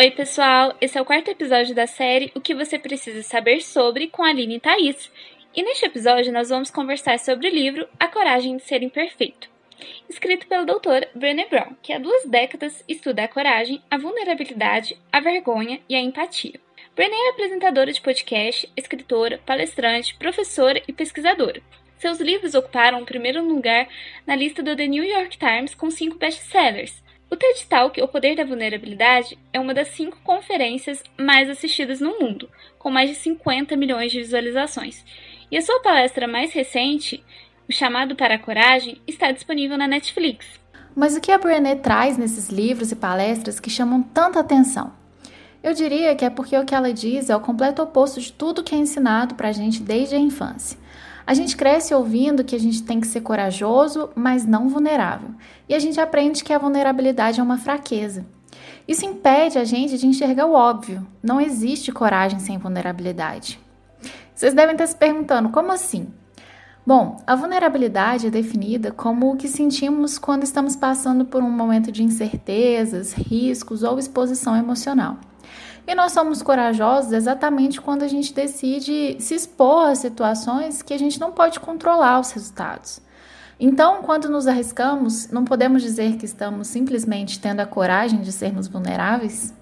Oi, pessoal! Esse é o quarto episódio da série O que você precisa saber sobre com a Aline e Thaís. E neste episódio nós vamos conversar sobre o livro A Coragem de Ser Imperfeito, escrito pelo doutor Brené Brown, que há duas décadas estuda a coragem, a vulnerabilidade, a vergonha e a empatia. Brené é apresentadora de podcast, escritora, palestrante, professora e pesquisadora. Seus livros ocuparam o primeiro lugar na lista do The New York Times com cinco best-sellers, o TED Talk, O Poder da Vulnerabilidade, é uma das cinco conferências mais assistidas no mundo, com mais de 50 milhões de visualizações. E a sua palestra mais recente, O Chamado para a Coragem, está disponível na Netflix. Mas o que a Brené traz nesses livros e palestras que chamam tanta atenção? Eu diria que é porque o que ela diz é o completo oposto de tudo que é ensinado para a gente desde a infância. A gente cresce ouvindo que a gente tem que ser corajoso, mas não vulnerável. E a gente aprende que a vulnerabilidade é uma fraqueza. Isso impede a gente de enxergar o óbvio. Não existe coragem sem vulnerabilidade. Vocês devem estar se perguntando, como assim? Bom, a vulnerabilidade é definida como o que sentimos quando estamos passando por um momento de incertezas, riscos ou exposição emocional. E nós somos corajosos exatamente quando a gente decide se expor a situações que a gente não pode controlar os resultados. Então, quando nos arriscamos, não podemos dizer que estamos simplesmente tendo a coragem de sermos vulneráveis?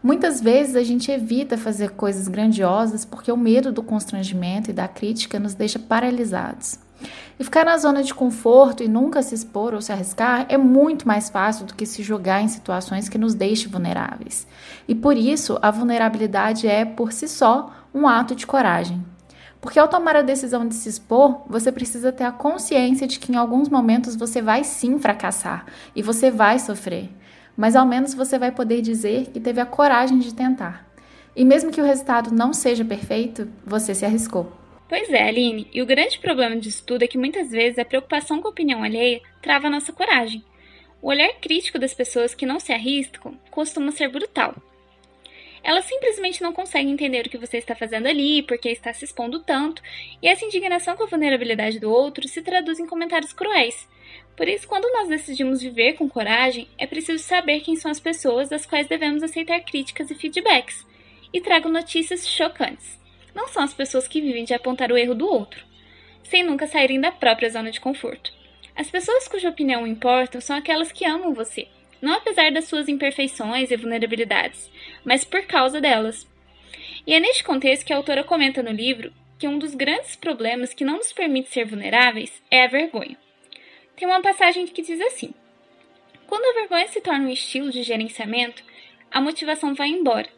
Muitas vezes a gente evita fazer coisas grandiosas porque o medo do constrangimento e da crítica nos deixa paralisados. E ficar na zona de conforto e nunca se expor ou se arriscar é muito mais fácil do que se jogar em situações que nos deixem vulneráveis. E por isso, a vulnerabilidade é, por si só, um ato de coragem. Porque ao tomar a decisão de se expor, você precisa ter a consciência de que em alguns momentos você vai sim fracassar e você vai sofrer. Mas ao menos você vai poder dizer que teve a coragem de tentar. E mesmo que o resultado não seja perfeito, você se arriscou. Pois é, Aline, e o grande problema disso tudo é que muitas vezes a preocupação com a opinião alheia trava a nossa coragem. O olhar crítico das pessoas que não se arriscam costuma ser brutal. Elas simplesmente não conseguem entender o que você está fazendo ali, porque está se expondo tanto, e essa indignação com a vulnerabilidade do outro se traduz em comentários cruéis. Por isso, quando nós decidimos viver com coragem, é preciso saber quem são as pessoas das quais devemos aceitar críticas e feedbacks. E trago notícias chocantes não são as pessoas que vivem de apontar o erro do outro, sem nunca saírem da própria zona de conforto. As pessoas cuja opinião importam são aquelas que amam você, não apesar das suas imperfeições e vulnerabilidades, mas por causa delas. E é neste contexto que a autora comenta no livro que um dos grandes problemas que não nos permite ser vulneráveis é a vergonha. Tem uma passagem que diz assim: Quando a vergonha se torna um estilo de gerenciamento, a motivação vai embora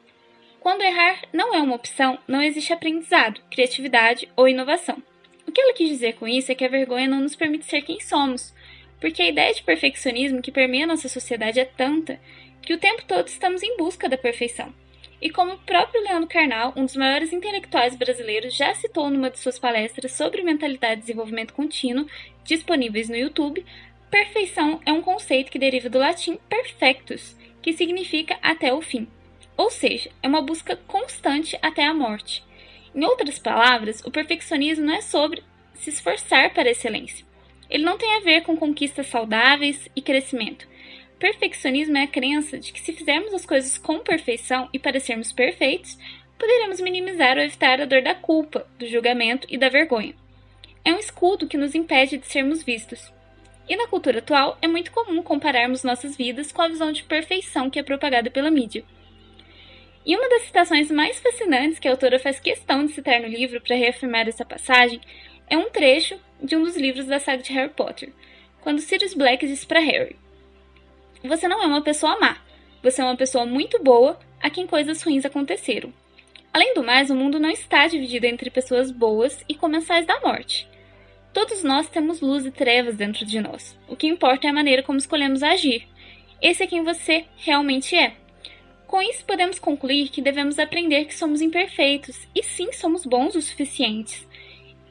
quando errar não é uma opção, não existe aprendizado, criatividade ou inovação. O que ela quis dizer com isso é que a vergonha não nos permite ser quem somos, porque a ideia de perfeccionismo que permeia nossa sociedade é tanta que o tempo todo estamos em busca da perfeição. E como o próprio Leandro Carnal, um dos maiores intelectuais brasileiros, já citou numa de suas palestras sobre mentalidade e desenvolvimento contínuo, disponíveis no YouTube, perfeição é um conceito que deriva do latim perfectus, que significa até o fim. Ou seja, é uma busca constante até a morte. Em outras palavras, o perfeccionismo não é sobre se esforçar para a excelência. Ele não tem a ver com conquistas saudáveis e crescimento. Perfeccionismo é a crença de que se fizermos as coisas com perfeição e parecermos perfeitos, poderemos minimizar ou evitar a dor da culpa, do julgamento e da vergonha. É um escudo que nos impede de sermos vistos. E na cultura atual, é muito comum compararmos nossas vidas com a visão de perfeição que é propagada pela mídia. E uma das citações mais fascinantes que a autora faz questão de citar no livro para reafirmar essa passagem é um trecho de um dos livros da saga de Harry Potter, quando Sirius Black diz para Harry: Você não é uma pessoa má, você é uma pessoa muito boa a quem coisas ruins aconteceram. Além do mais, o mundo não está dividido entre pessoas boas e comensais da morte. Todos nós temos luz e trevas dentro de nós. O que importa é a maneira como escolhemos agir. Esse é quem você realmente é. Com isso, podemos concluir que devemos aprender que somos imperfeitos e sim somos bons o suficientes.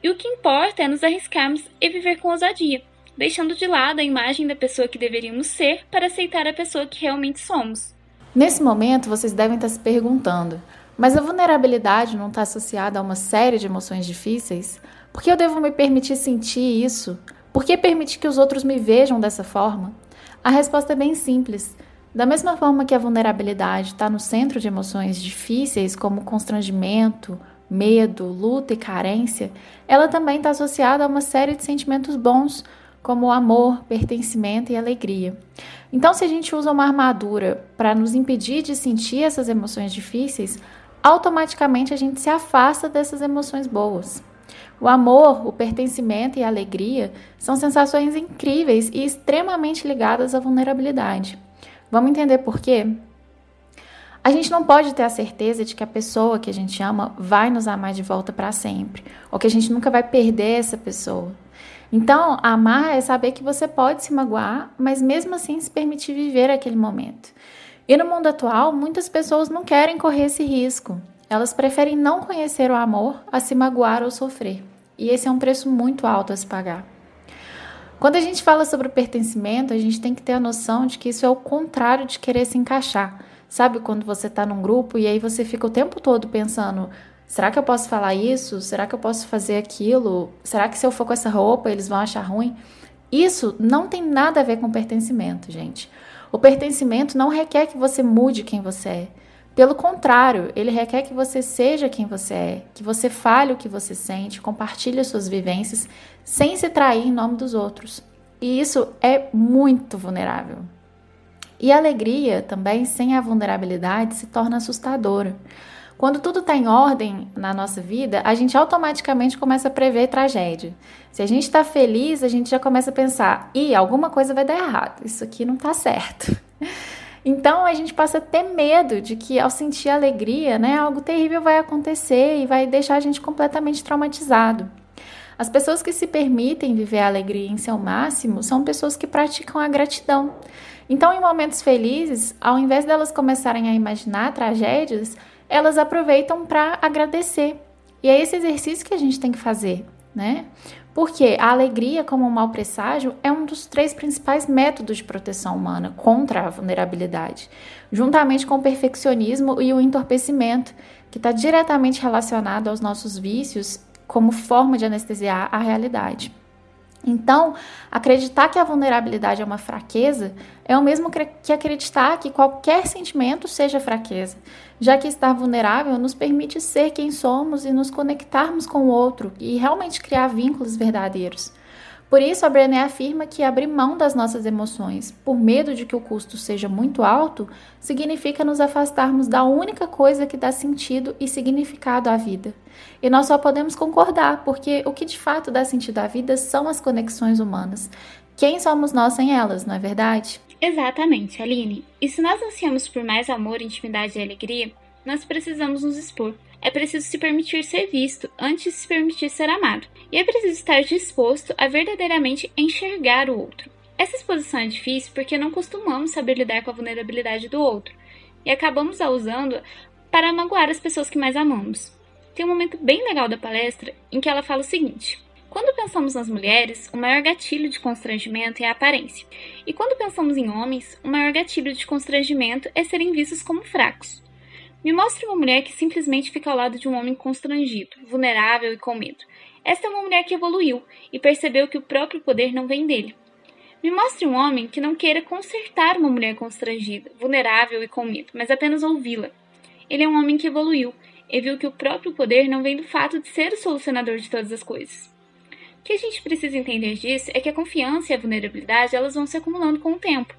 E o que importa é nos arriscarmos e viver com ousadia, deixando de lado a imagem da pessoa que deveríamos ser para aceitar a pessoa que realmente somos. Nesse momento, vocês devem estar se perguntando: mas a vulnerabilidade não está associada a uma série de emoções difíceis? Por que eu devo me permitir sentir isso? Por que permitir que os outros me vejam dessa forma? A resposta é bem simples Da mesma forma que a vulnerabilidade está no centro de emoções difíceis, como constrangimento, medo, luta e carência, ela também está associada a uma série de sentimentos bons, como amor, pertencimento e alegria. Então, se a gente usa uma armadura para nos impedir de sentir essas emoções difíceis, automaticamente a gente se afasta dessas emoções boas. O amor, o pertencimento e a alegria são sensações incríveis e extremamente ligadas à vulnerabilidade. Vamos entender por quê? A gente não pode ter a certeza de que a pessoa que a gente ama vai nos amar de volta para sempre, ou que a gente nunca vai perder essa pessoa. Então, amar é saber que você pode se magoar, mas mesmo assim se permitir viver aquele momento. E no mundo atual, muitas pessoas não querem correr esse risco. Elas preferem não conhecer o amor a se magoar ou sofrer. E esse é um preço muito alto a se pagar. Quando a gente fala sobre pertencimento, a gente tem que ter a noção de que isso é o contrário de querer se encaixar. Sabe quando você está num grupo e aí você fica o tempo todo pensando: será que eu posso falar isso? Será que eu posso fazer aquilo? Será que se eu for com essa roupa eles vão achar ruim? Isso não tem nada a ver com pertencimento, gente. O pertencimento não requer que você mude quem você é. Pelo contrário, ele requer que você seja quem você é, que você fale o que você sente, compartilhe as suas vivências sem se trair em nome dos outros. E isso é muito vulnerável. E a alegria também, sem a vulnerabilidade, se torna assustadora. Quando tudo está em ordem na nossa vida, a gente automaticamente começa a prever tragédia. Se a gente está feliz, a gente já começa a pensar: e alguma coisa vai dar errado, isso aqui não está certo. Então a gente passa a ter medo de que ao sentir alegria, né, algo terrível vai acontecer e vai deixar a gente completamente traumatizado. As pessoas que se permitem viver a alegria em seu máximo são pessoas que praticam a gratidão. Então, em momentos felizes, ao invés delas começarem a imaginar tragédias, elas aproveitam para agradecer. E é esse exercício que a gente tem que fazer, né? Porque a alegria, como um mau presságio, é um dos três principais métodos de proteção humana contra a vulnerabilidade, juntamente com o perfeccionismo e o entorpecimento, que está diretamente relacionado aos nossos vícios como forma de anestesiar a realidade. Então, acreditar que a vulnerabilidade é uma fraqueza é o mesmo que acreditar que qualquer sentimento seja fraqueza, já que estar vulnerável nos permite ser quem somos e nos conectarmos com o outro e realmente criar vínculos verdadeiros. Por isso, a Brené afirma que abrir mão das nossas emoções, por medo de que o custo seja muito alto, significa nos afastarmos da única coisa que dá sentido e significado à vida. E nós só podemos concordar, porque o que de fato dá sentido à vida são as conexões humanas. Quem somos nós sem elas, não é verdade? Exatamente, Aline. E se nós ansiamos por mais amor, intimidade e alegria, nós precisamos nos expor. É preciso se permitir ser visto antes de se permitir ser amado. E é preciso estar disposto a verdadeiramente enxergar o outro. Essa exposição é difícil porque não costumamos saber lidar com a vulnerabilidade do outro e acabamos a usando para magoar as pessoas que mais amamos. Tem um momento bem legal da palestra em que ela fala o seguinte: quando pensamos nas mulheres, o maior gatilho de constrangimento é a aparência. E quando pensamos em homens, o maior gatilho de constrangimento é serem vistos como fracos. Me mostre uma mulher que simplesmente fica ao lado de um homem constrangido, vulnerável e com medo. Esta é uma mulher que evoluiu e percebeu que o próprio poder não vem dele. Me mostre um homem que não queira consertar uma mulher constrangida, vulnerável e com medo, mas apenas ouvi-la. Ele é um homem que evoluiu e viu que o próprio poder não vem do fato de ser o solucionador de todas as coisas. O que a gente precisa entender disso é que a confiança e a vulnerabilidade elas vão se acumulando com o tempo.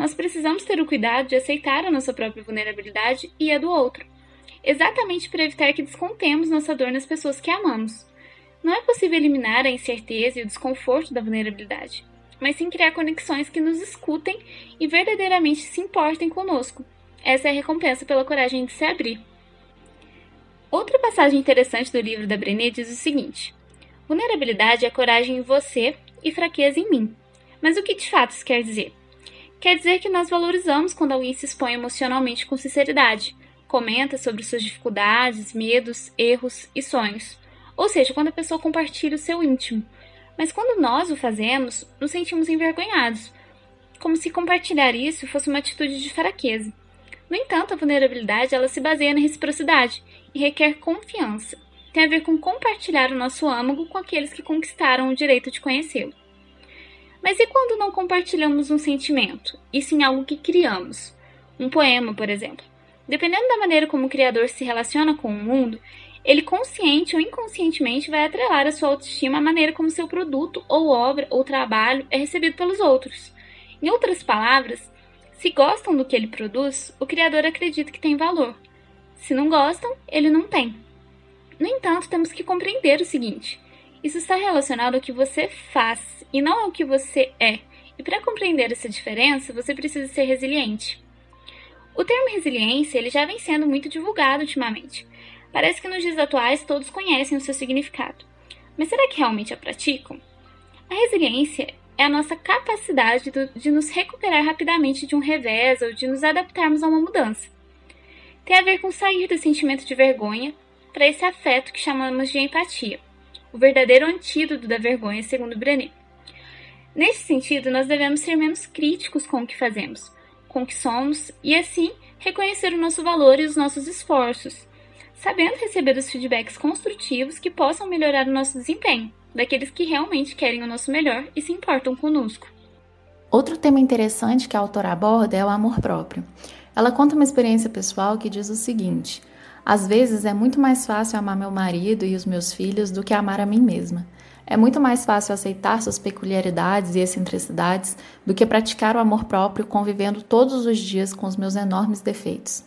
Nós precisamos ter o cuidado de aceitar a nossa própria vulnerabilidade e a do outro, exatamente para evitar que descontemos nossa dor nas pessoas que amamos. Não é possível eliminar a incerteza e o desconforto da vulnerabilidade, mas sim criar conexões que nos escutem e verdadeiramente se importem conosco. Essa é a recompensa pela coragem de se abrir. Outra passagem interessante do livro da Brené diz o seguinte: Vulnerabilidade é coragem em você e fraqueza em mim. Mas o que de fato isso quer dizer? Quer dizer que nós valorizamos quando alguém se expõe emocionalmente com sinceridade, comenta sobre suas dificuldades, medos, erros e sonhos. Ou seja, quando a pessoa compartilha o seu íntimo. Mas quando nós o fazemos, nos sentimos envergonhados, como se compartilhar isso fosse uma atitude de fraqueza. No entanto, a vulnerabilidade ela se baseia na reciprocidade e requer confiança tem a ver com compartilhar o nosso âmago com aqueles que conquistaram o direito de conhecê-lo. Mas e quando não compartilhamos um sentimento, e sim algo que criamos? Um poema, por exemplo. Dependendo da maneira como o criador se relaciona com o mundo, ele consciente ou inconscientemente vai atrelar a sua autoestima à maneira como seu produto ou obra ou trabalho é recebido pelos outros. Em outras palavras, se gostam do que ele produz, o criador acredita que tem valor. Se não gostam, ele não tem. No entanto, temos que compreender o seguinte: isso está relacionado ao que você faz e não ao que você é. E para compreender essa diferença, você precisa ser resiliente. O termo resiliência ele já vem sendo muito divulgado ultimamente. Parece que nos dias atuais todos conhecem o seu significado. Mas será que realmente a praticam? A resiliência é a nossa capacidade de nos recuperar rapidamente de um revés ou de nos adaptarmos a uma mudança. Tem a ver com sair do sentimento de vergonha para esse afeto que chamamos de empatia, o verdadeiro antídoto da vergonha, segundo Brené. Nesse sentido, nós devemos ser menos críticos com o que fazemos, com o que somos e assim reconhecer o nosso valor e os nossos esforços, sabendo receber os feedbacks construtivos que possam melhorar o nosso desempenho, daqueles que realmente querem o nosso melhor e se importam conosco. Outro tema interessante que a autora aborda é o amor próprio. Ela conta uma experiência pessoal que diz o seguinte: às vezes é muito mais fácil amar meu marido e os meus filhos do que amar a mim mesma. É muito mais fácil aceitar suas peculiaridades e excentricidades do que praticar o amor próprio convivendo todos os dias com os meus enormes defeitos.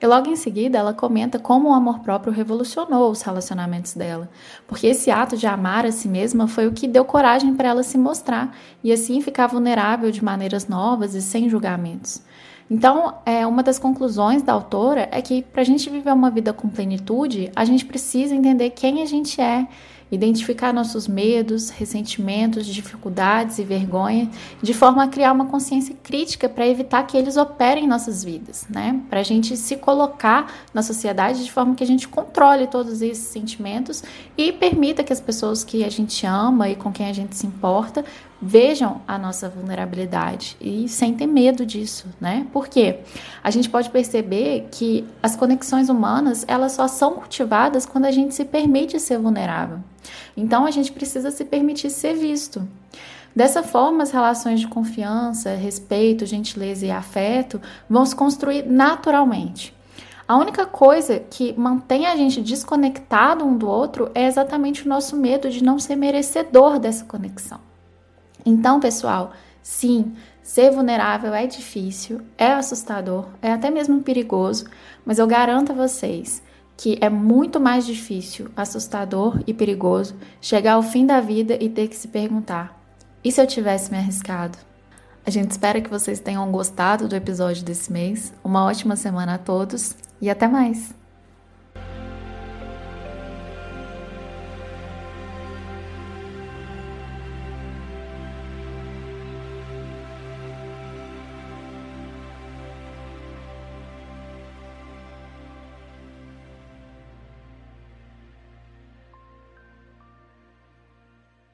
E logo em seguida ela comenta como o amor próprio revolucionou os relacionamentos dela, porque esse ato de amar a si mesma foi o que deu coragem para ela se mostrar e assim ficar vulnerável de maneiras novas e sem julgamentos. Então, é, uma das conclusões da autora é que para a gente viver uma vida com plenitude, a gente precisa entender quem a gente é identificar nossos medos, ressentimentos, dificuldades e vergonha, de forma a criar uma consciência crítica para evitar que eles operem em nossas vidas, né? Para a gente se colocar na sociedade de forma que a gente controle todos esses sentimentos e permita que as pessoas que a gente ama e com quem a gente se importa vejam a nossa vulnerabilidade e sem ter medo disso, né? Porque a gente pode perceber que as conexões humanas, elas só são cultivadas quando a gente se permite ser vulnerável. Então a gente precisa se permitir ser visto. Dessa forma, as relações de confiança, respeito, gentileza e afeto vão se construir naturalmente. A única coisa que mantém a gente desconectado um do outro é exatamente o nosso medo de não ser merecedor dessa conexão. Então, pessoal, sim, ser vulnerável é difícil, é assustador, é até mesmo perigoso, mas eu garanto a vocês que é muito mais difícil, assustador e perigoso chegar ao fim da vida e ter que se perguntar: e se eu tivesse me arriscado? A gente espera que vocês tenham gostado do episódio desse mês. Uma ótima semana a todos e até mais!